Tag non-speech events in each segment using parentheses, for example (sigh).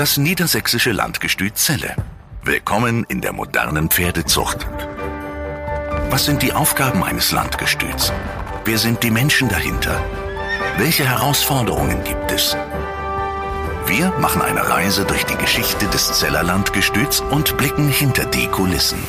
Das niedersächsische Landgestüt Celle. Willkommen in der modernen Pferdezucht. Was sind die Aufgaben eines Landgestüts? Wer sind die Menschen dahinter? Welche Herausforderungen gibt es? Wir machen eine Reise durch die Geschichte des Zeller Landgestüts und blicken hinter die Kulissen.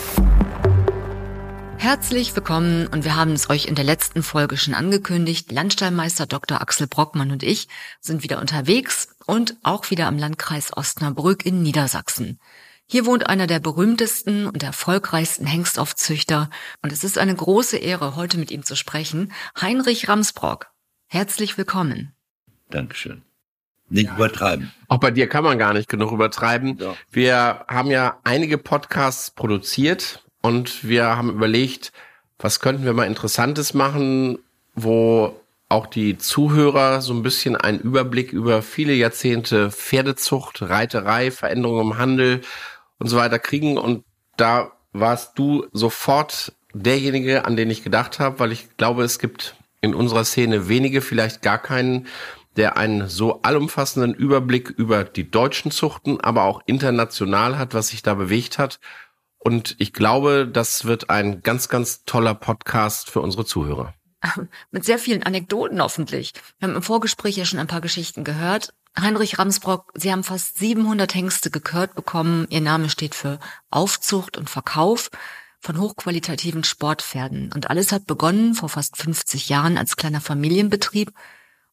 Herzlich willkommen und wir haben es euch in der letzten Folge schon angekündigt. Landstallmeister Dr. Axel Brockmann und ich sind wieder unterwegs und auch wieder am Landkreis Osnabrück in Niedersachsen. Hier wohnt einer der berühmtesten und erfolgreichsten Hengstaufzüchter und es ist eine große Ehre, heute mit ihm zu sprechen. Heinrich Ramsbrock. Herzlich willkommen. Dankeschön. Nicht übertreiben. Auch bei dir kann man gar nicht genug übertreiben. Ja. Wir haben ja einige Podcasts produziert und wir haben überlegt, was könnten wir mal Interessantes machen, wo auch die Zuhörer so ein bisschen einen Überblick über viele Jahrzehnte Pferdezucht, Reiterei, Veränderungen im Handel und so weiter kriegen. Und da warst du sofort derjenige, an den ich gedacht habe, weil ich glaube, es gibt in unserer Szene wenige, vielleicht gar keinen, der einen so allumfassenden Überblick über die deutschen Zuchten, aber auch international hat, was sich da bewegt hat. Und ich glaube, das wird ein ganz, ganz toller Podcast für unsere Zuhörer. (laughs) Mit sehr vielen Anekdoten hoffentlich. Wir haben im Vorgespräch ja schon ein paar Geschichten gehört. Heinrich Ramsbrock, Sie haben fast 700 Hengste gekürt bekommen. Ihr Name steht für Aufzucht und Verkauf von hochqualitativen Sportpferden. Und alles hat begonnen vor fast 50 Jahren als kleiner Familienbetrieb.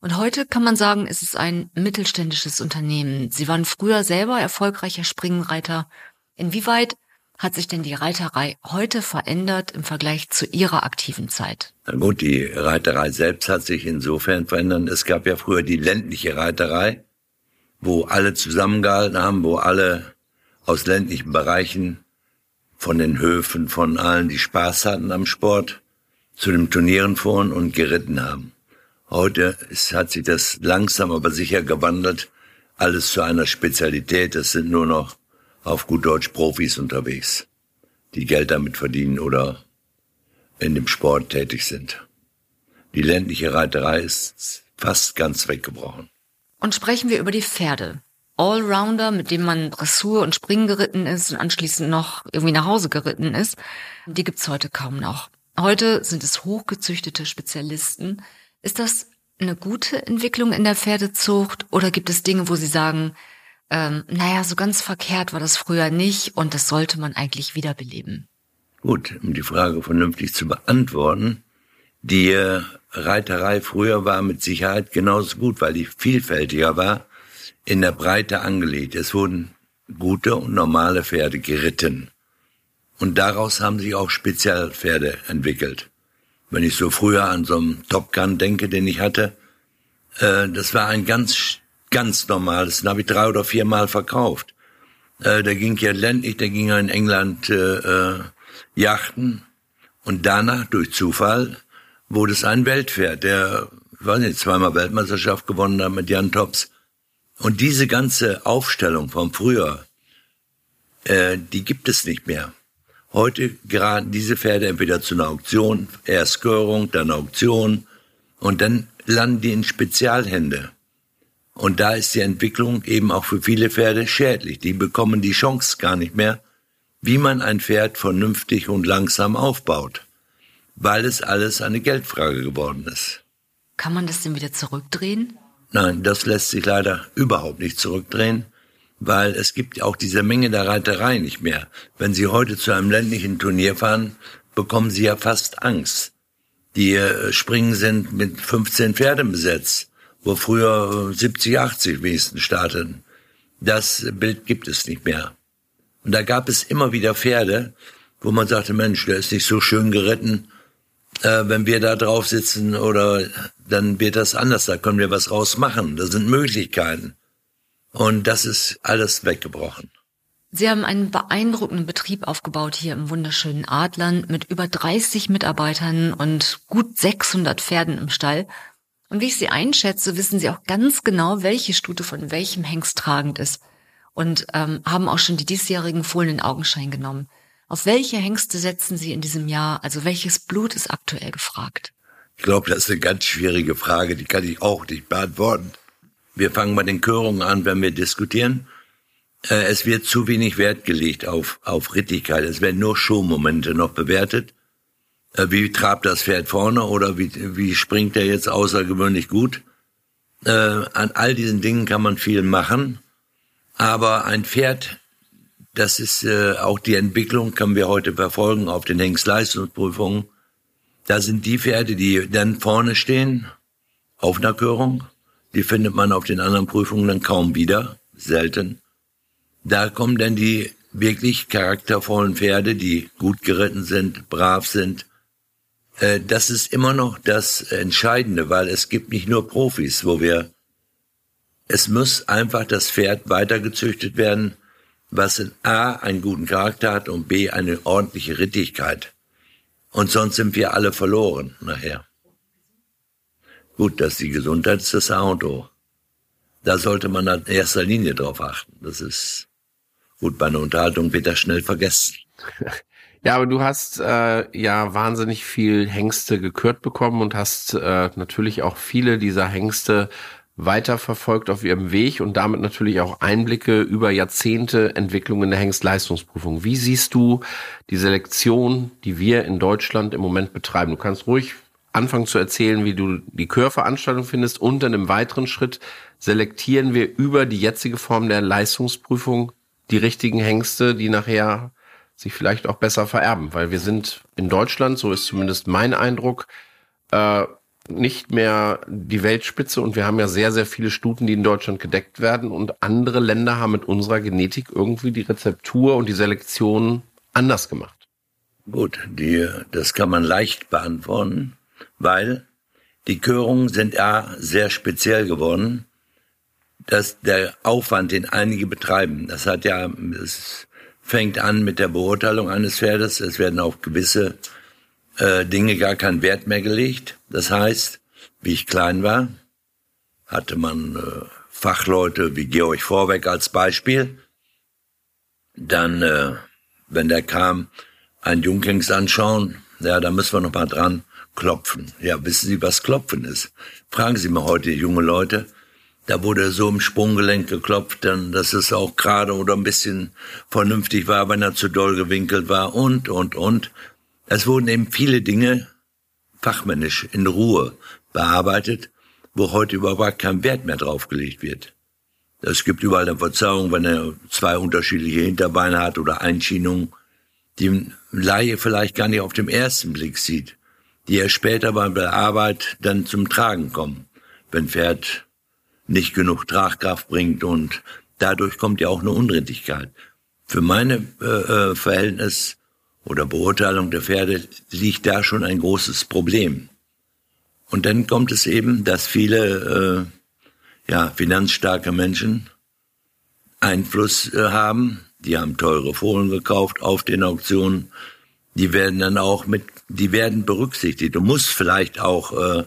Und heute kann man sagen, ist es ein mittelständisches Unternehmen. Sie waren früher selber erfolgreicher Springenreiter. Inwieweit hat sich denn die Reiterei heute verändert im Vergleich zu Ihrer aktiven Zeit? Na gut, die Reiterei selbst hat sich insofern verändert. Es gab ja früher die ländliche Reiterei, wo alle zusammengehalten haben, wo alle aus ländlichen Bereichen von den Höfen, von allen, die Spaß hatten am Sport, zu den Turnieren fuhren und geritten haben. Heute ist, hat sich das langsam aber sicher gewandelt, alles zu einer Spezialität. Es sind nur noch auf gut Deutsch Profis unterwegs, die Geld damit verdienen oder in dem Sport tätig sind. Die ländliche Reiterei ist fast ganz weggebrochen. Und sprechen wir über die Pferde. Allrounder, mit dem man Dressur und Springen geritten ist und anschließend noch irgendwie nach Hause geritten ist, die gibt's heute kaum noch. Heute sind es hochgezüchtete Spezialisten. Ist das eine gute Entwicklung in der Pferdezucht oder gibt es Dinge, wo Sie sagen, ähm, naja, so ganz verkehrt war das früher nicht und das sollte man eigentlich wiederbeleben? Gut, um die Frage vernünftig zu beantworten, die äh, Reiterei früher war mit Sicherheit genauso gut, weil die vielfältiger war, in der Breite angelegt. Es wurden gute und normale Pferde geritten. Und daraus haben sich auch Spezialpferde entwickelt. Wenn ich so früher an so einen Top Gun denke, den ich hatte, äh, das war ein ganz, ganz normales, den habe ich drei oder viermal verkauft. Äh, der ging ja ländlich, der ging ja in England äh, äh, Yachten und danach durch Zufall wurde es ein Weltpferd, der, ich weiß nicht, zweimal Weltmeisterschaft gewonnen hat mit Jan Tops. Und diese ganze Aufstellung vom Frühjahr, äh, die gibt es nicht mehr. Heute geraten diese Pferde entweder zu einer Auktion, erst Körung, dann Auktion und dann landen die in Spezialhände. Und da ist die Entwicklung eben auch für viele Pferde schädlich. Die bekommen die Chance gar nicht mehr, wie man ein Pferd vernünftig und langsam aufbaut, weil es alles eine Geldfrage geworden ist. Kann man das denn wieder zurückdrehen? Nein, das lässt sich leider überhaupt nicht zurückdrehen, weil es gibt auch diese Menge der Reiterei nicht mehr. Wenn Sie heute zu einem ländlichen Turnier fahren, bekommen Sie ja fast Angst. Die äh, Springen sind mit 15 Pferden besetzt, wo früher 70, 80 wenigstens starteten. Das Bild gibt es nicht mehr. Und da gab es immer wieder Pferde, wo man sagte, Mensch, der ist nicht so schön geritten, äh, wenn wir da drauf sitzen oder dann wird das anders, da können wir was rausmachen. Da sind Möglichkeiten. Und das ist alles weggebrochen. Sie haben einen beeindruckenden Betrieb aufgebaut hier im wunderschönen Adlern mit über 30 Mitarbeitern und gut 600 Pferden im Stall. Und wie ich Sie einschätze, wissen Sie auch ganz genau, welche Stute von welchem Hengst tragend ist und ähm, haben auch schon die diesjährigen Fohlen in Augenschein genommen. Auf welche Hengste setzen Sie in diesem Jahr? Also welches Blut ist aktuell gefragt? Ich glaube, das ist eine ganz schwierige Frage, die kann ich auch nicht beantworten. Wir fangen bei den Körungen an, wenn wir diskutieren. äh, es wird zu wenig Wert gelegt auf, auf Rittigkeit. Es werden nur Showmomente noch bewertet. Äh, wie trabt das Pferd vorne oder wie, wie springt er jetzt außergewöhnlich gut? Äh, an all diesen Dingen kann man viel machen. Aber ein Pferd, das ist äh, auch die Entwicklung, können wir heute verfolgen auf den Hengstleistungsprüfungen. Da sind die Pferde, die dann vorne stehen, auf einer Körung. Die findet man auf den anderen Prüfungen dann kaum wieder, selten. Da kommen dann die wirklich charaktervollen Pferde, die gut geritten sind, brav sind. Äh, das ist immer noch das Entscheidende, weil es gibt nicht nur Profis, wo wir, es muss einfach das Pferd weitergezüchtet werden, was in A einen guten Charakter hat und B eine ordentliche Rittigkeit. Und sonst sind wir alle verloren nachher. Gut, dass die Gesundheit ist das A und O. Da sollte man in erster Linie drauf achten. Das ist gut, bei einer Unterhaltung wird das schnell vergessen. (laughs) Ja, aber du hast äh, ja wahnsinnig viel Hengste gekürt bekommen und hast äh, natürlich auch viele dieser Hengste weiterverfolgt auf ihrem Weg und damit natürlich auch Einblicke über Jahrzehnte Entwicklung in der Hengstleistungsprüfung. Wie siehst du die Selektion, die wir in Deutschland im Moment betreiben? Du kannst ruhig anfangen zu erzählen, wie du die Chörveranstaltung findest und dann im weiteren Schritt selektieren wir über die jetzige Form der Leistungsprüfung die richtigen Hengste, die nachher sich vielleicht auch besser vererben, weil wir sind in Deutschland, so ist zumindest mein Eindruck, äh, nicht mehr die Weltspitze und wir haben ja sehr, sehr viele Stuten, die in Deutschland gedeckt werden und andere Länder haben mit unserer Genetik irgendwie die Rezeptur und die Selektion anders gemacht. Gut, die, das kann man leicht beantworten weil die Körungen sind ja sehr speziell geworden. Dass der Aufwand, den einige betreiben, das hat ja, es fängt an mit der Beurteilung eines Pferdes. Es werden auf gewisse äh, Dinge gar kein Wert mehr gelegt. Das heißt, wie ich klein war, hatte man äh, Fachleute wie Georg Vorweg als Beispiel. Dann, äh, wenn der kam, ein Junghengst anschauen, ja, da müssen wir noch mal dran. Klopfen. Ja, wissen Sie, was Klopfen ist? Fragen Sie mal heute junge Leute. Da wurde so im Sprunggelenk geklopft, dann, dass es auch gerade oder ein bisschen vernünftig war, wenn er zu doll gewinkelt war und, und, und. Es wurden eben viele Dinge fachmännisch in Ruhe bearbeitet, wo heute überhaupt kein Wert mehr draufgelegt wird. Es gibt überall eine Verzerrung, wenn er zwei unterschiedliche Hinterbeine hat oder Einschienungen, die ein Laie vielleicht gar nicht auf dem ersten Blick sieht die er später bei der Arbeit dann zum Tragen kommen, wenn Pferd nicht genug Tragkraft bringt und dadurch kommt ja auch eine Unrittigkeit. Für meine äh, äh, Verhältnis oder Beurteilung der Pferde liegt da schon ein großes Problem. Und dann kommt es eben, dass viele äh, ja, finanzstarke Menschen Einfluss äh, haben, die haben teure Fohlen gekauft auf den Auktionen, die werden dann auch mit, die werden berücksichtigt. Du musst vielleicht auch, äh,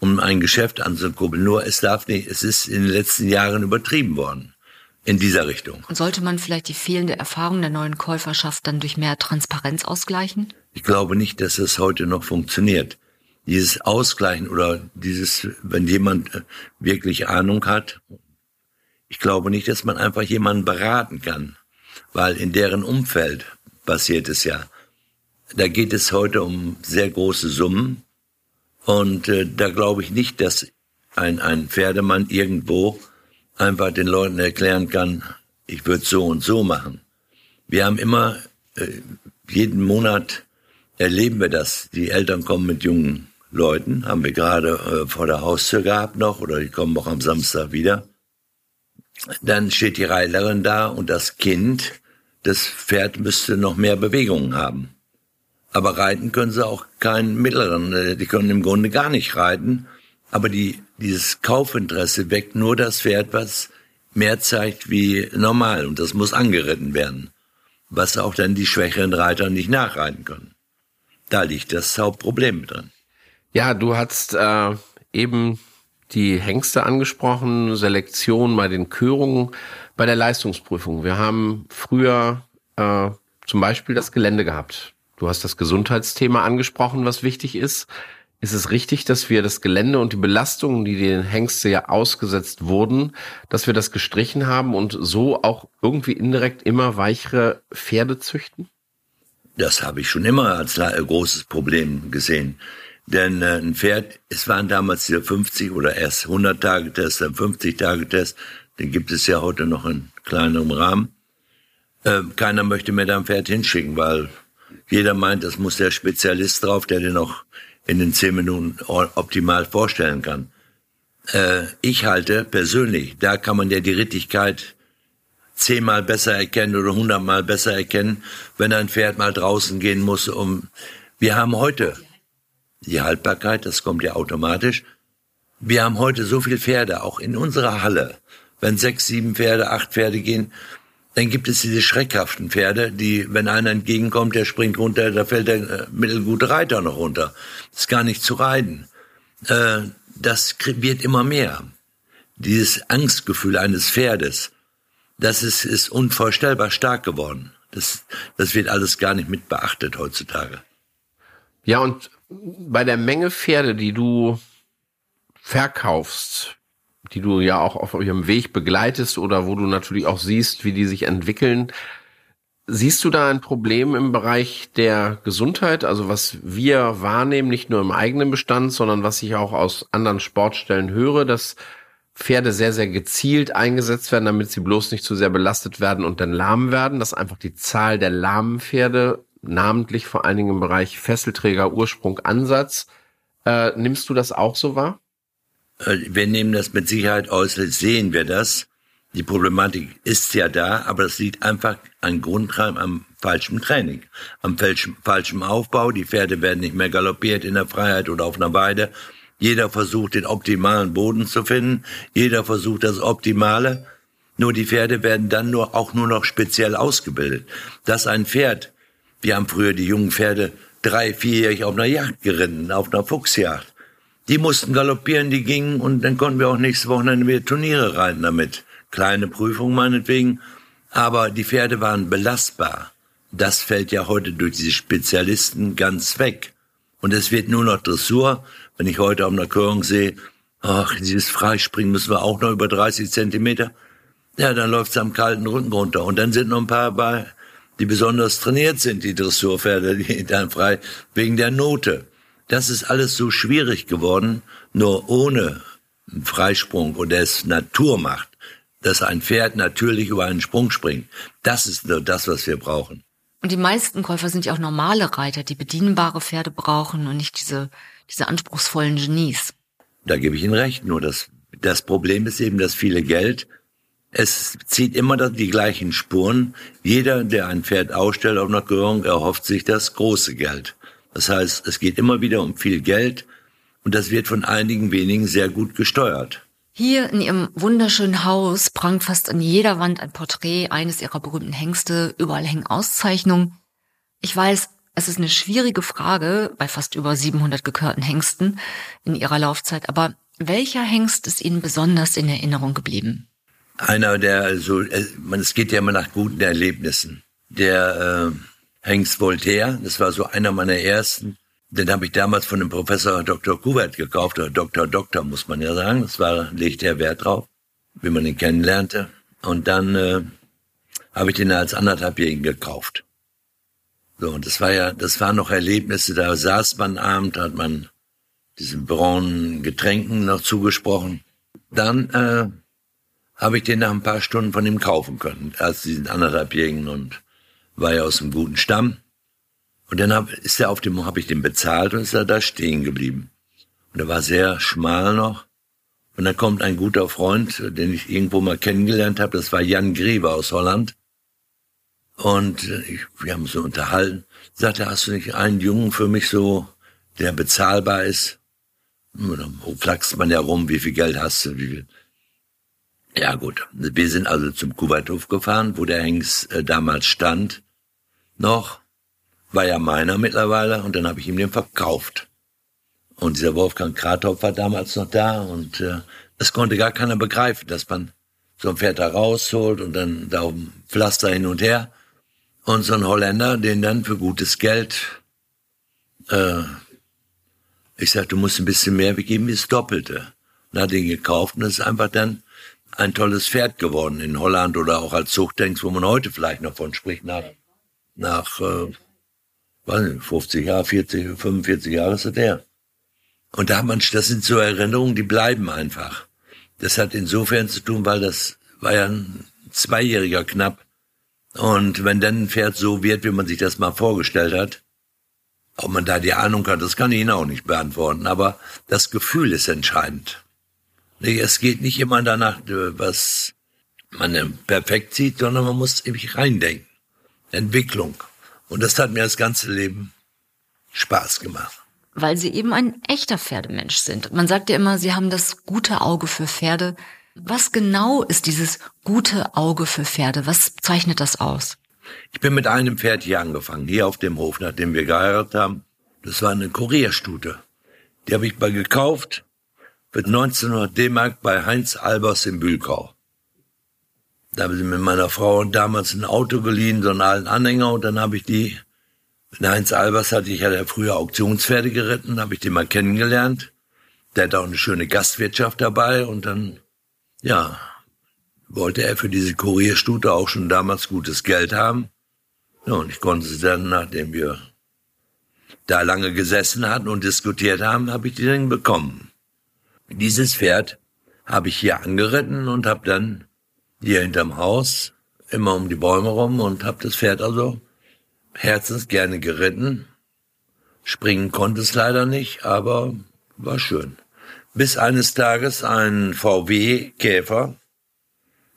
um ein Geschäft anzukurbeln. Nur es darf nicht, es ist in den letzten Jahren übertrieben worden in dieser Richtung. Und sollte man vielleicht die fehlende Erfahrung der neuen Käuferschaft dann durch mehr Transparenz ausgleichen? Ich glaube nicht, dass es heute noch funktioniert. Dieses Ausgleichen oder dieses, wenn jemand äh, wirklich Ahnung hat, ich glaube nicht, dass man einfach jemanden beraten kann, weil in deren Umfeld passiert es ja. Da geht es heute um sehr große Summen. Und äh, da glaube ich nicht, dass ein, ein Pferdemann irgendwo einfach den Leuten erklären kann, ich würde so und so machen. Wir haben immer, äh, jeden Monat erleben wir das. Die Eltern kommen mit jungen Leuten, haben wir gerade äh, vor der Haustür gehabt noch, oder die kommen auch am Samstag wieder. Dann steht die Reiterin da und das Kind, das Pferd müsste noch mehr Bewegungen haben. Aber reiten können sie auch keinen mittleren. Äh, die können im Grunde gar nicht reiten. Aber die, dieses Kaufinteresse weckt nur das Pferd, was mehr zeigt wie normal. Und das muss angeritten werden. Was auch dann die schwächeren Reiter nicht nachreiten können. Da liegt das Hauptproblem drin. Ja, du hast äh, eben die Hengste angesprochen, Selektion bei den Körungen, bei der Leistungsprüfung. Wir haben früher äh, zum Beispiel das Gelände gehabt. Du hast das Gesundheitsthema angesprochen, was wichtig ist. Ist es richtig, dass wir das Gelände und die Belastungen, die den Hengste ja ausgesetzt wurden, dass wir das gestrichen haben und so auch irgendwie indirekt immer weichere Pferde züchten? Das habe ich schon immer als großes Problem gesehen. Denn äh, ein Pferd, es waren damals diese 50 oder erst 100 Tage Test, dann 50 Tage Test, den gibt es ja heute noch in kleinerem Rahmen. Äh, keiner möchte mir da ein Pferd hinschicken, weil jeder meint, das muss der Spezialist drauf, der den auch in den 10 Minuten optimal vorstellen kann. Äh, ich halte persönlich, da kann man ja die Rittigkeit zehnmal besser erkennen oder hundertmal besser erkennen, wenn ein Pferd mal draußen gehen muss, um, wir haben heute die Haltbarkeit, das kommt ja automatisch. Wir haben heute so viele Pferde, auch in unserer Halle. Wenn sechs, sieben Pferde, acht Pferde gehen, dann gibt es diese schreckhaften Pferde, die, wenn einer entgegenkommt, der springt runter, da fällt der äh, mittelgute Reiter noch runter. Das ist gar nicht zu reiten. Äh, das wird immer mehr. Dieses Angstgefühl eines Pferdes, das ist, ist unvorstellbar stark geworden. Das, das wird alles gar nicht mit beachtet heutzutage. Ja, und bei der Menge Pferde, die du verkaufst, die du ja auch auf ihrem Weg begleitest oder wo du natürlich auch siehst, wie die sich entwickeln, siehst du da ein Problem im Bereich der Gesundheit? Also was wir wahrnehmen, nicht nur im eigenen Bestand, sondern was ich auch aus anderen Sportstellen höre, dass Pferde sehr, sehr gezielt eingesetzt werden, damit sie bloß nicht zu sehr belastet werden und dann lahm werden, dass einfach die Zahl der lahmen Pferde namentlich vor allen Dingen im Bereich Fesselträger, Ursprung, Ansatz. Äh, nimmst du das auch so wahr? Äh, wir nehmen das mit Sicherheit aus, sehen wir das. Die Problematik ist ja da, aber es liegt einfach an Grundreim am falschen Training, am falschen, falschen Aufbau. Die Pferde werden nicht mehr galoppiert in der Freiheit oder auf einer Weide. Jeder versucht, den optimalen Boden zu finden. Jeder versucht das Optimale. Nur die Pferde werden dann nur, auch nur noch speziell ausgebildet. Dass ein Pferd wir haben früher die jungen Pferde drei, vierjährig auf einer Jagd geritten, auf einer Fuchsjagd. Die mussten galoppieren, die gingen und dann konnten wir auch nächste Woche wieder Turniere reiten damit. Kleine Prüfung meinetwegen. Aber die Pferde waren belastbar. Das fällt ja heute durch diese Spezialisten ganz weg. Und es wird nur noch Dressur. Wenn ich heute auf einer Körung sehe, ach, dieses Freispringen müssen wir auch noch über 30 Zentimeter. Ja, dann läuft's am kalten Rücken runter. Und dann sind noch ein paar bei, die besonders trainiert sind, die Dressurpferde, die dann frei, wegen der Note. Das ist alles so schwierig geworden, nur ohne Freisprung und es Natur macht, dass ein Pferd natürlich über einen Sprung springt. Das ist nur das, was wir brauchen. Und die meisten Käufer sind ja auch normale Reiter, die bedienbare Pferde brauchen und nicht diese, diese anspruchsvollen Genies. Da gebe ich Ihnen recht. Nur das, das Problem ist eben das viele Geld es zieht immer die gleichen Spuren. Jeder, der ein Pferd ausstellt auf einer Gehörung, erhofft sich das große Geld. Das heißt, es geht immer wieder um viel Geld und das wird von einigen wenigen sehr gut gesteuert. Hier in Ihrem wunderschönen Haus prangt fast an jeder Wand ein Porträt eines Ihrer berühmten Hengste. Überall hängen Auszeichnungen. Ich weiß, es ist eine schwierige Frage bei fast über 700 gekörten Hengsten in Ihrer Laufzeit, aber welcher Hengst ist Ihnen besonders in Erinnerung geblieben? einer, der so, äh, es geht ja immer nach guten Erlebnissen. Der äh, Hengst Voltaire, das war so einer meiner ersten. Den habe ich damals von dem Professor Dr. Kuwert gekauft, oder Dr. Doktor, muss man ja sagen. Das war, legte er Wert drauf, wie man ihn kennenlernte. Und dann äh, habe ich den als anderthalbjährigen gekauft. So, und das war ja, das waren noch Erlebnisse, da saß man abend, hat man diesen braunen Getränken noch zugesprochen. Dann äh, habe ich den nach ein paar Stunden von ihm kaufen können, als diesen anderthalbjährigen und war ja aus einem guten Stamm. Und dann hab, ist er auf dem, habe ich den bezahlt und ist er da stehen geblieben. Und er war sehr schmal noch. Und dann kommt ein guter Freund, den ich irgendwo mal kennengelernt habe, das war Jan Greve aus Holland. Und ich, wir haben so unterhalten. Sagte, hast du nicht einen Jungen für mich so, der bezahlbar ist? Und dann flaxt man ja rum, wie viel Geld hast du, wie viel. Ja gut, wir sind also zum Kuwaithof gefahren, wo der Hengst äh, damals stand. Noch war ja meiner mittlerweile und dann habe ich ihm den verkauft. Und dieser Wolfgang Krathoff war damals noch da und äh, das konnte gar keiner begreifen, dass man so ein Pferd da rausholt und dann da dem Pflaster hin und her und so ein Holländer den dann für gutes Geld äh, Ich sagte, du musst ein bisschen mehr geben wie das Doppelte. Und hat ihn gekauft und es ist einfach dann ein tolles Pferd geworden in Holland oder auch als Zuchttanks, wo man heute vielleicht noch von spricht, nach, nach äh, nicht, 50 Jahre, 40, 45 Jahre ist er der. Und da hat man, das sind so Erinnerungen, die bleiben einfach. Das hat insofern zu tun, weil das war ja ein Zweijähriger knapp. Und wenn dann ein Pferd so wird, wie man sich das mal vorgestellt hat, ob man da die Ahnung hat, das kann ich Ihnen auch nicht beantworten. Aber das Gefühl ist entscheidend. Es geht nicht immer danach, was man perfekt sieht, sondern man muss nämlich reindenken. Entwicklung. Und das hat mir das ganze Leben Spaß gemacht. Weil Sie eben ein echter Pferdemensch sind. Man sagt ja immer, Sie haben das gute Auge für Pferde. Was genau ist dieses gute Auge für Pferde? Was zeichnet das aus? Ich bin mit einem Pferd hier angefangen, hier auf dem Hof, nachdem wir geheiratet haben. Das war eine Kurierstute. Die habe ich mal gekauft für 1900 D-Mark bei Heinz Albers in Bühlkau. Da habe ich mit meiner Frau damals ein Auto geliehen, so einen alten Anhänger, und dann habe ich die, mit Heinz Albers hatte ich ja früher Auktionspferde geritten, habe ich die mal kennengelernt. Der hat auch eine schöne Gastwirtschaft dabei und dann, ja, wollte er für diese Kurierstute auch schon damals gutes Geld haben. Ja, und ich konnte sie dann, nachdem wir da lange gesessen hatten und diskutiert haben, habe ich die dann bekommen. Dieses Pferd habe ich hier angeritten und habe dann hier hinterm Haus immer um die Bäume rum und habe das Pferd also herzens gerne geritten. Springen konnte es leider nicht, aber war schön. Bis eines Tages ein VW-Käfer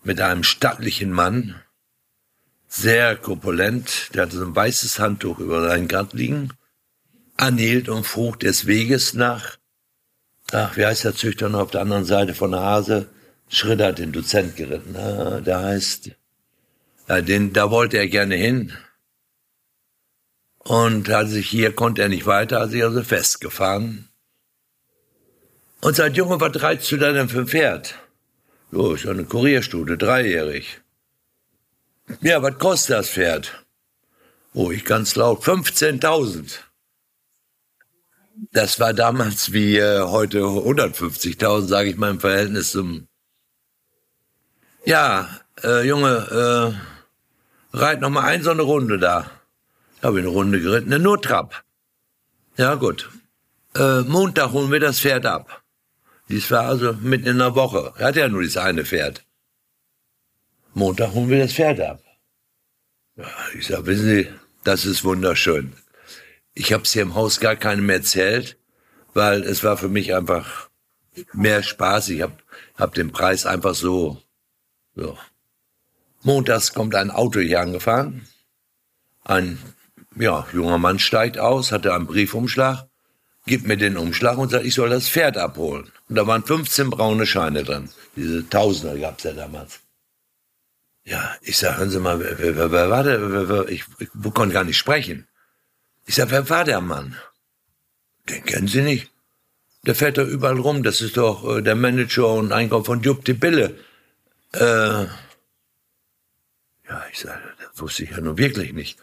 mit einem stattlichen Mann, sehr korpulent, der hatte so ein weißes Handtuch über seinen Gart liegen, anhielt und frug des Weges nach, ach, wie heißt der Züchter noch auf der anderen Seite von der Hase, Schritt hat den Dozent geritten, ah, der heißt, ja, den, da wollte er gerne hin. Und hat sich hier, konnte er nicht weiter, hat sich also festgefahren. Und seit Junge, was reizt du denn für ein Pferd? Jo, ist eine Kurierstute, dreijährig. Ja, was kostet das Pferd? Oh, ich ganz laut, 15.000. Das war damals wie äh, heute 150.000, sage ich mal im Verhältnis zum. Ja, äh, Junge, äh, reit noch mal ein so eine Runde da. Habe ich eine Runde geritten, nur Trab. Ja gut. Äh, Montag holen wir das Pferd ab. Dies war also mitten in der Woche. Er hat ja nur dieses eine Pferd. Montag holen wir das Pferd ab. Ja, ich sag, wissen Sie, das ist wunderschön. Ich habe es hier im Haus gar keinem erzählt, weil es war für mich einfach mehr Spaß. Ich habe hab den Preis einfach so, so. Montags kommt ein Auto hier angefahren. Ein ja, junger Mann steigt aus, hatte einen Briefumschlag gibt mir den Umschlag und sagt, ich soll das Pferd abholen. Und da waren 15 braune Scheine drin. Diese Tausender gab's ja damals. Ja, ich sag, hören Sie mal, wer, wer, wer war der? Wer, wer, ich, ich konnte gar nicht sprechen. Ich sag, wer war der Mann? Den kennen Sie nicht. Der fährt da überall rum. Das ist doch äh, der Manager und Einkauf von Jupp die Bille. Äh, ja, ich sag, das wusste ich ja nun wirklich nicht.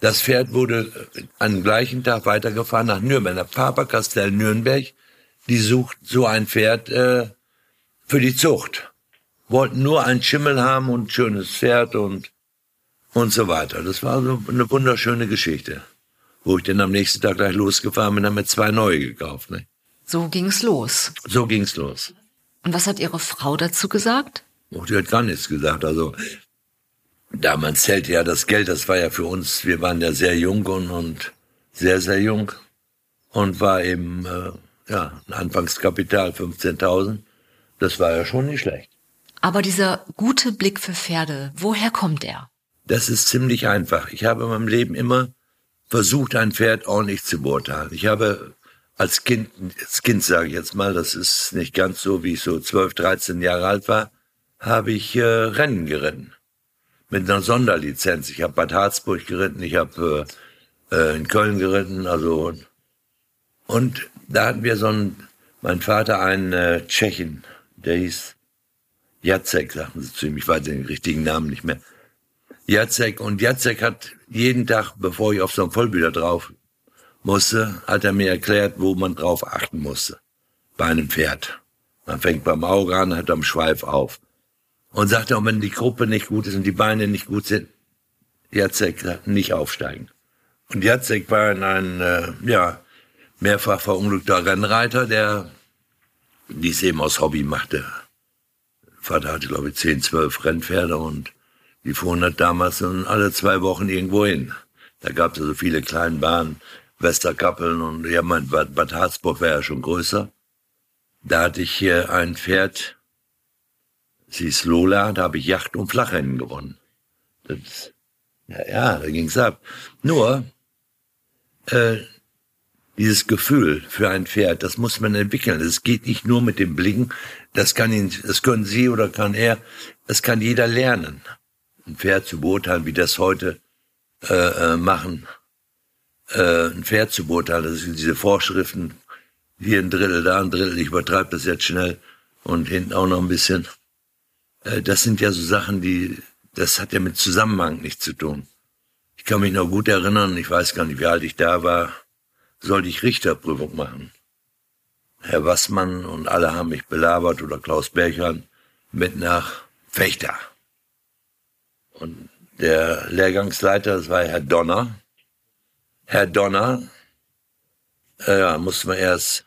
Das Pferd wurde am gleichen Tag weitergefahren nach Nürnberg, nach Faberkastell Nürnberg. Die sucht so ein Pferd äh, für die Zucht. Wollten nur ein Schimmel haben und ein schönes Pferd und und so weiter. Das war so eine wunderschöne Geschichte. Wo ich dann am nächsten Tag gleich losgefahren bin, haben wir zwei neue gekauft. Ne? So ging's los. So ging's los. Und was hat Ihre Frau dazu gesagt? Oh, die hat gar nichts gesagt. Also damals zählte ja das Geld, das war ja für uns, wir waren ja sehr jung und, und sehr, sehr jung und war eben, äh, ja, ein Anfangskapital 15.000. Das war ja schon nicht schlecht. Aber dieser gute Blick für Pferde, woher kommt er? Das ist ziemlich einfach. Ich habe in meinem Leben immer versucht, ein Pferd ordentlich zu beurteilen. Ich habe als Kind, als Kind sage ich jetzt mal, das ist nicht ganz so, wie ich so 12, 13 Jahre alt war, habe ich äh, Rennen geritten mit einer Sonderlizenz. Ich habe Bad Harzburg geritten, ich habe äh, äh, in Köln geritten, also und da hatten wir so einen, mein Vater einen äh, Tschechen, der hieß Jacek, sagten sie zu ihm, ich weiß den richtigen Namen nicht mehr. Jacek und Jacek hat jeden Tag, bevor ich auf so einem Vollbilder drauf musste, hat er mir erklärt, wo man drauf achten musste. Bei einem Pferd. Man fängt beim Auge an, hat am Schweif auf. Und sagte auch, wenn die Gruppe nicht gut ist und die Beine nicht gut sind, Jacek nicht aufsteigen. Und Jacek war ein, äh, ja, mehrfach verunglückter Rennreiter, der dies eben aus Hobby machte. Vater hatte, glaube ich, zehn, zwölf Rennpferde und die fuhren halt damals alle zwei Wochen irgendwo hin. Da gab es also viele kleine Bahnen, Westerkappeln und ja, mein Bad, Bad Harzburg war ja schon größer. Da hatte ich hier ein Pferd, sie ist Lola, da habe ich Yacht- und Flachrennen gewonnen. Das, ja, ja, da ging's ab. Nur, äh, dieses Gefühl für ein Pferd, das muss man entwickeln. Es geht nicht nur mit dem Blicken, das kann ihn, das können Sie oder kann er, das kann jeder lernen. Ein Pferd zu beurteilen, wie das heute äh, äh, machen, äh, ein Pferd zu beurteilen, das sind diese Vorschriften, hier ein Drittel, da ein Drittel, ich übertreibe das jetzt schnell und hinten auch noch ein bisschen. Äh, das sind ja so Sachen, die, das hat ja mit Zusammenhang nichts zu tun. Ich kann mich noch gut erinnern, ich weiß gar nicht, wie alt ich da war, sollte ich Richterprüfung machen. Herr Wassmann und alle haben mich belabert oder Klaus Berchern mit nach Fechter. Und der Lehrgangsleiter, das war Herr Donner. Herr Donner, äh, ja, musste man erst,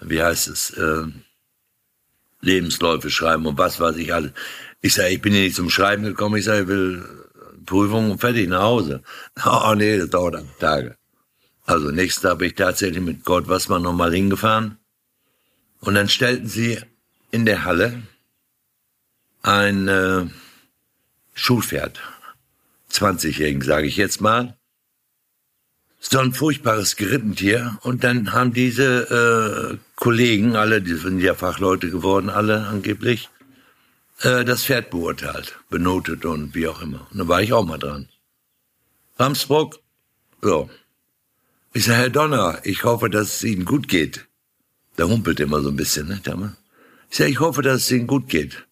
wie heißt es, äh, Lebensläufe schreiben und was weiß ich alles. Ich sage, ich bin hier nicht zum Schreiben gekommen, ich sage, ich will Prüfung und fertig nach Hause. (laughs) Oh nee, das dauert Tage. Also nächstes habe ich tatsächlich mit Gott was man nochmal hingefahren. Und dann stellten sie in der Halle ein äh, Schulpferd. 20-Jährigen, sage ich jetzt mal. So ein furchtbares Gerittentier. Und dann haben diese äh, Kollegen, alle, die sind ja Fachleute geworden, alle angeblich, äh, das Pferd beurteilt, benotet und wie auch immer. Und da war ich auch mal dran. Ramsbrook, so, ich sage, Herr Donner, ich hoffe, dass es Ihnen gut geht. Der humpelt immer so ein bisschen, ne, Dame? Ich sage, ich hoffe, dass es Ihnen gut geht.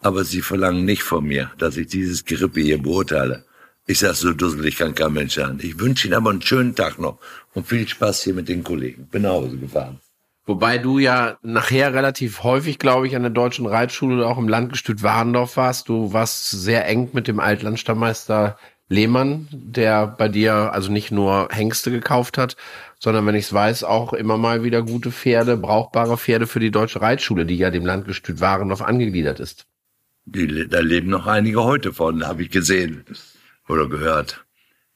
Aber Sie verlangen nicht von mir, dass ich dieses Gerippe hier beurteile. Ich sage, so dusselig kann kein Mensch sein. Ich wünsche Ihnen aber einen schönen Tag noch und viel Spaß hier mit den Kollegen. Bin nach Hause gefahren. Wobei du ja nachher relativ häufig, glaube ich, an der deutschen Reitschule oder auch im Landgestüt Warendorf warst. Du warst sehr eng mit dem Altlandstammeister Lehmann, der bei dir also nicht nur Hengste gekauft hat, sondern wenn ich es weiß, auch immer mal wieder gute Pferde, brauchbare Pferde für die deutsche Reitschule, die ja dem Landgestüt Warendorf angegliedert ist. Die, da leben noch einige heute von, habe ich gesehen oder gehört.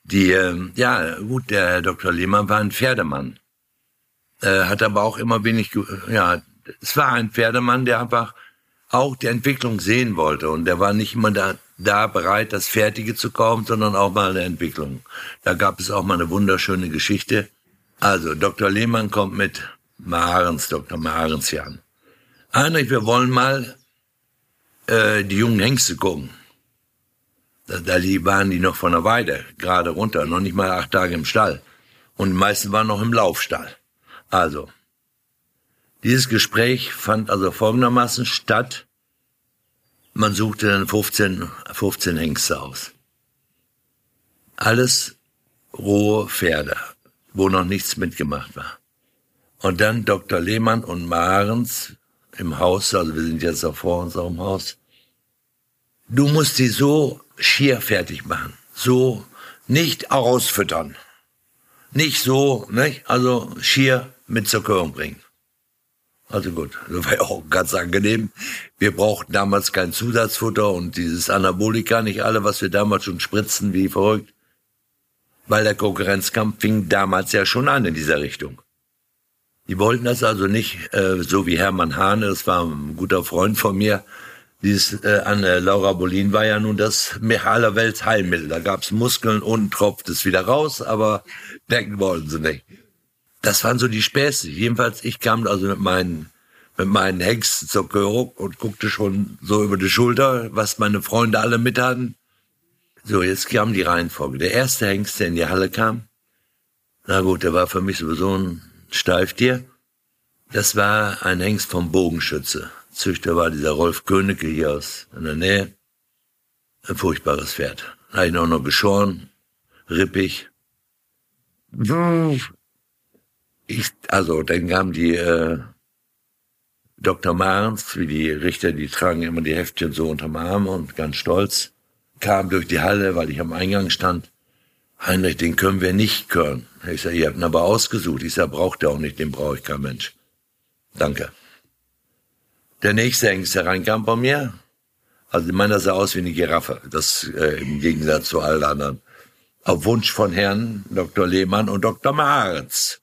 Die, äh, ja, gut, der Herr Dr. Lehmann war ein Pferdemann. Äh, hat aber auch immer wenig, ja, es war ein Pferdemann, der einfach auch die Entwicklung sehen wollte und der war nicht immer da da bereit, das Fertige zu kaufen, sondern auch mal eine Entwicklung. Da gab es auch mal eine wunderschöne Geschichte. Also, Dr. Lehmann kommt mit Mahrens, Dr. Mahrens hier an. Heinrich, wir wollen mal äh, die jungen Hengste gucken. Da, da waren die noch von der Weide, gerade runter, noch nicht mal acht Tage im Stall. Und die meisten waren noch im Laufstall. Also, dieses Gespräch fand also folgendermaßen statt. Man suchte dann 15, 15 Hengste aus. Alles rohe Pferde, wo noch nichts mitgemacht war. Und dann Dr. Lehmann und Marens im Haus, also wir sind jetzt auch vor uns auch im Haus. Du musst die so schier fertig machen, so nicht ausfüttern, nicht so, nicht? also schier mit zur Körung bringen. Also gut, (laughs) das war ja auch ganz angenehm. Wir brauchten damals kein Zusatzfutter und dieses Anabolika, nicht alle, was wir damals schon spritzen, wie verrückt. Weil der Konkurrenzkampf fing damals ja schon an in dieser Richtung. Die wollten das also nicht, äh, so wie Hermann Hahne, das war ein guter Freund von mir, dieses äh, an äh, Laura Bolin war ja nun das aller Heilmittel. Da gab's Muskeln und tropft es wieder raus, aber denken wollten sie nicht das waren so die Späße. Jedenfalls, ich kam also mit meinen, mit meinen Hengsten zur Körung und guckte schon so über die Schulter, was meine Freunde alle mit hatten. So, jetzt kam die Reihenfolge. Der erste Hengst, der in die Halle kam, na gut, der war für mich sowieso ein Steiftier. Das war ein Hengst vom Bogenschütze. Züchter war dieser Rolf Königke hier aus in der Nähe. Ein furchtbares Pferd. Habe ich ihn auch noch geschoren, rippig Ich, also, dann kam die äh, Dr. Marns, wie die Richter, die tragen immer die Heftchen so unterm Arm und ganz stolz, kam durch die Halle, weil ich am Eingang stand. Heinrich, den können wir nicht hören. Ich sage, ihr habt ihn aber ausgesucht. Ich sage, braucht er auch nicht, den brauche ich kein Mensch. Danke. Der nächste Hengst, der reinkam bei mir, also meiner sah aus wie eine Giraffe, das äh, im Gegensatz zu allen anderen. Auf Wunsch von Herrn Dr. Lehmann und Dr. Marz.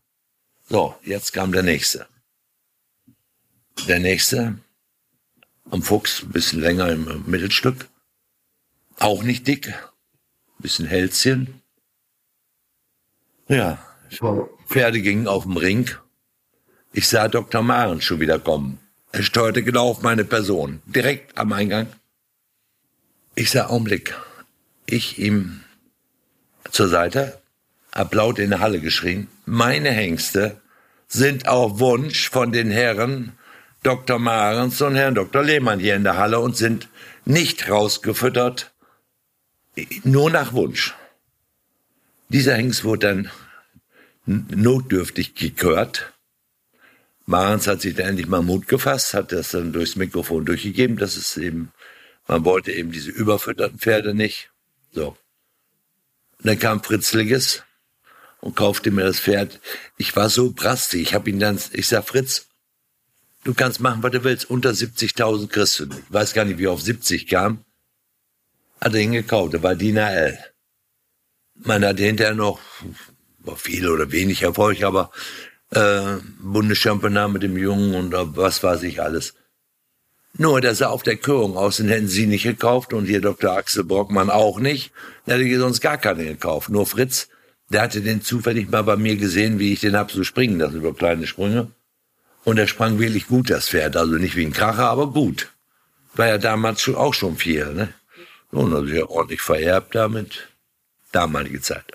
So, jetzt kam der nächste. Der nächste, am Fuchs, ein bisschen länger im Mittelstück. Auch nicht dick, bisschen Hälschen. Ja, Pferde gingen auf dem Ring. Ich sah Dr. Maren schon wieder kommen. Er steuerte genau auf meine Person, direkt am Eingang. Ich sah Augenblick. Ich ihm zur Seite, hab laut in der Halle geschrien, meine Hengste sind auf Wunsch von den Herren Dr. Marens und Herrn Dr. Lehmann hier in der Halle und sind nicht rausgefüttert, nur nach Wunsch. Dieser Hengst wurde dann notdürftig gekürt. Marens hat sich dann endlich mal Mut gefasst, hat das dann durchs Mikrofon durchgegeben, dass es eben, man wollte eben diese überfütterten Pferde nicht. So. Und dann kam Fritz Ligges und kaufte mir das Pferd. Ich war so brastig, ich habe ihn dann, ich sag Fritz, du kannst machen, was du willst, unter 70.000 kriegst du. Ich weiß gar nicht, wie er auf 70 kam. Hat er ihn gekauft, der war Dina L. Man hatte hinterher noch, war viel oder wenig Erfolg, aber äh, Bundeschampionat mit dem Jungen und was weiß ich alles. Nur, der sah auf der Körung aus, den hätten sie nicht gekauft und hier Dr. Axel Brockmann auch nicht. Der hätte sonst gar keine gekauft. Nur Fritz, der hatte den zufällig mal bei mir gesehen, wie ich den hab so springen lassen über kleine Sprünge. Und er sprang wirklich gut, das Pferd. Also nicht wie ein Kracher, aber gut. War ja damals auch schon viel, ne? Und also ja ordentlich vererbt damit. Damalige Zeit.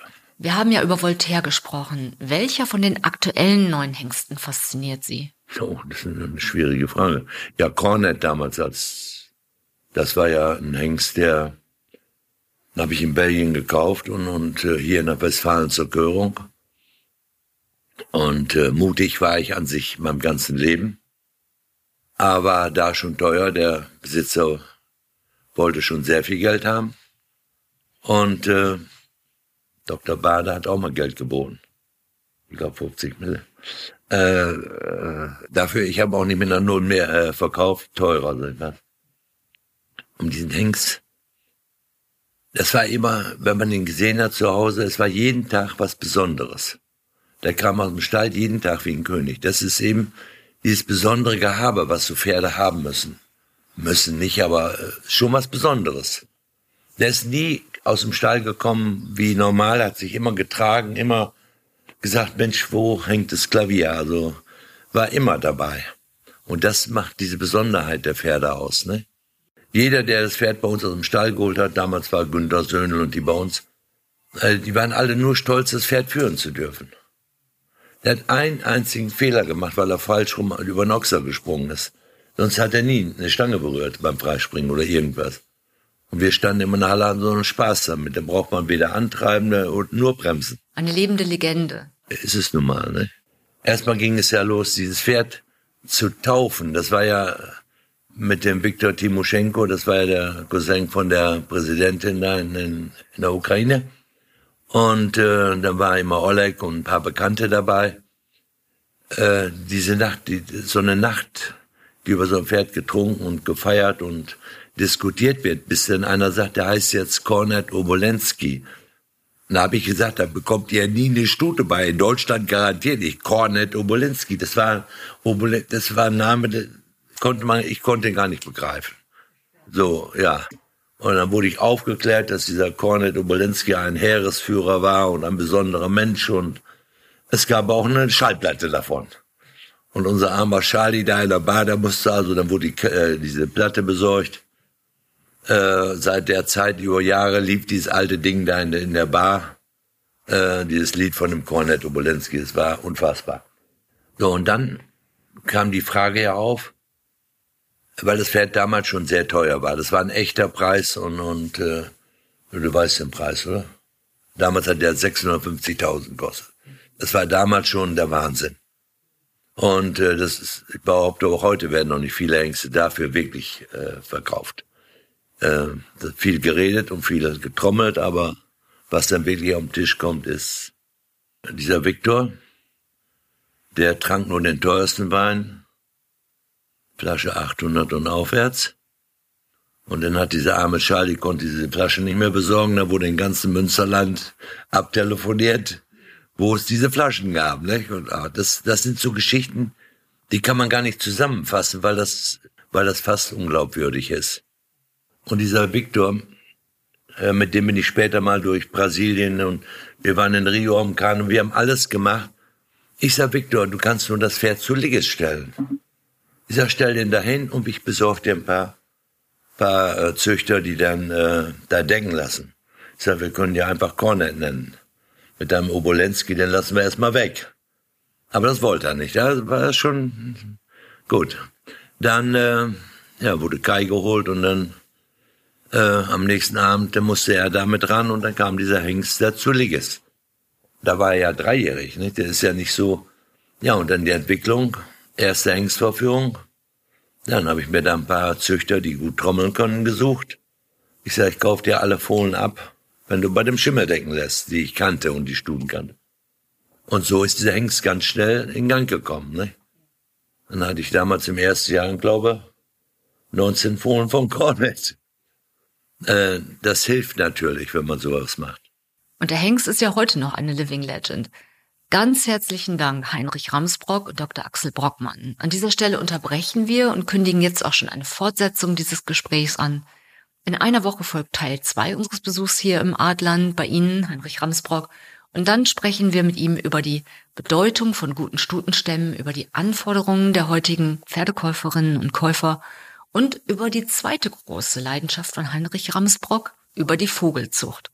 Wir haben ja über Voltaire gesprochen. Welcher von den aktuellen neuen Hengsten fasziniert Sie? Oh, das ist eine schwierige Frage. Ja, Cornet damals als, das war ja ein Hengst, der habe ich in Belgien gekauft und, und äh, hier der Westfalen zur Körung. Und äh, mutig war ich an sich meinem ganzen Leben. Aber da schon teuer, der Besitzer wollte schon sehr viel Geld haben. Und äh, Dr. Bader hat auch mal Geld geboten. Ich glaube 50 Millionen. Äh, äh, dafür, ich habe auch nicht mit einer Null mehr äh, verkauft, teurer sind das. Um diesen Hengst. Das war immer, wenn man ihn gesehen hat zu Hause, es war jeden Tag was Besonderes. Der kam aus dem Stall jeden Tag wie ein König. Das ist eben dieses besondere Gehabe, was so Pferde haben müssen. Müssen nicht, aber äh, schon was Besonderes. Der ist nie aus dem Stall gekommen wie normal, hat sich immer getragen, immer gesagt, Mensch, wo hängt das Klavier? Also war immer dabei. Und das macht diese Besonderheit der Pferde aus. Ne? Jeder, der das Pferd bei uns aus dem Stall geholt hat, damals war Günter Söhnel und die bei uns, äh, die waren alle nur stolz, das Pferd führen zu dürfen. Der hat einen einzigen Fehler gemacht, weil er falsch rum über Ochser gesprungen ist. Sonst hat er nie eine Stange berührt beim Freispringen oder irgendwas. Und wir standen immer in Halle an so einem Spaß damit. Da braucht man weder antreiben und nur bremsen. Eine lebende Legende. Ist es nun mal, ne? Erstmal ging es ja los, dieses Pferd zu taufen. Das war ja mit dem Viktor Timoschenko, das war ja der Cousin von der Präsidentin da in, in, in der Ukraine. Und äh, dann war immer Oleg und ein paar Bekannte dabei. Äh, diese Nacht, die, so eine Nacht, die über so ein Pferd getrunken und gefeiert und diskutiert wird, bis dann einer sagt, der heißt jetzt Kornet Obolensky. Da habe ich gesagt, da bekommt ihr nie eine Stute bei. In Deutschland garantiert nicht. Kornet Obolensky. Das war, das war ein Name, konnte man, ich konnte ihn gar nicht begreifen. So, ja. Und dann wurde ich aufgeklärt, dass dieser Kornet Obolensky ein Heeresführer war und ein besonderer Mensch und es gab auch eine Schallplatte davon. Und unser armer Charlie da in der Bar, der musste also, dann wurde die, äh, diese Platte besorgt. Äh, seit der Zeit, über Jahre, lief dieses alte Ding da in, in der Bar. Äh, dieses Lied von dem Kornet Obolensky, es war unfassbar. So, und dann kam die Frage ja auf, weil das Pferd damals schon sehr teuer war. Das war ein echter Preis und, und äh, du weißt den Preis, oder? Damals hat der 650.000 gekostet. Das war damals schon der Wahnsinn. Und äh, das ist, ich behaupte, auch heute werden noch nicht viele Hengste dafür wirklich äh, verkauft. Äh, viel geredet und viel getrommelt, aber was dann wirklich auf den Tisch kommt, ist dieser Viktor, der trank nur den teuersten Wein, Flasche 800 und aufwärts. Und dann hat dieser arme Charlie konnte diese Flasche nicht mehr besorgen, da wurde in ganzen Münsterland abtelefoniert, wo es diese Flaschen gab. Nicht? Und ah, das, das sind so Geschichten, die kann man gar nicht zusammenfassen, weil das, weil das fast unglaubwürdig ist. Und dieser Viktor, äh, mit dem bin ich später mal durch Brasilien und wir waren in Rio am Kahn und wir haben alles gemacht. Ich sag, Viktor, du kannst nur das Pferd zu Ligges stellen. Ich sag, stell den dahin und ich besorge dir ein paar, paar äh, Züchter, die dann äh, da denken lassen. Ich sag, wir können ja einfach Cornet nennen. Mit deinem Obolensky, den lassen wir erstmal weg. Aber das wollte er nicht. Da war schon gut. Dann äh, ja, wurde Kai geholt und dann äh, am nächsten Abend da musste er damit ran und dann kam dieser Hengst der Ligges. Da war er ja dreijährig, nicht? Der ist ja nicht so. Ja, und dann die Entwicklung, erste Hengstvorführung. Dann habe ich mir da ein paar Züchter, die gut trommeln können, gesucht. Ich sage, ich kauf dir alle Fohlen ab, wenn du bei dem Schimmerdecken lässt, die ich kannte und die Studen kannte. Und so ist dieser Hengst ganz schnell in Gang gekommen. Ne? Dann hatte ich damals im ersten Jahr, glaube 19 Fohlen vom Cornet. Äh, das hilft natürlich, wenn man sowas macht. Und der Hengst ist ja heute noch eine Living Legend. Ganz herzlichen Dank, Heinrich Ramsbrock und Dr. Axel Brockmann. An dieser Stelle unterbrechen wir und kündigen jetzt auch schon eine Fortsetzung dieses Gesprächs an. In einer Woche folgt Teil zwei unseres Besuchs hier im Adland bei Ihnen, Heinrich Ramsbrock. Und dann sprechen wir mit ihm über die Bedeutung von guten Stutenstämmen, über die Anforderungen der heutigen Pferdekäuferinnen und Käufer und über die zweite große Leidenschaft von Heinrich Ramsbrock, über die Vogelzucht.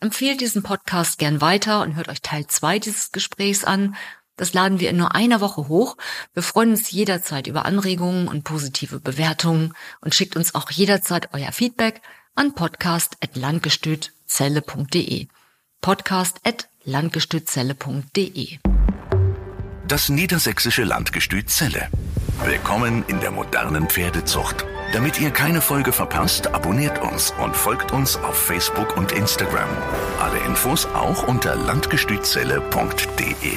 Empfehlt diesen Podcast gern weiter und hört euch Teil 2 dieses Gesprächs an. Das laden wir in nur einer Woche hoch. Wir freuen uns jederzeit über Anregungen und positive Bewertungen und schickt uns auch jederzeit euer Feedback an podcast.landgestützelle.de. Podcast.landgestützelle.de. Das niedersächsische Landgestüt Zelle. Willkommen in der modernen Pferdezucht. Damit ihr keine Folge verpasst, abonniert uns und folgt uns auf Facebook und Instagram. Alle Infos auch unter landgestützelle.de.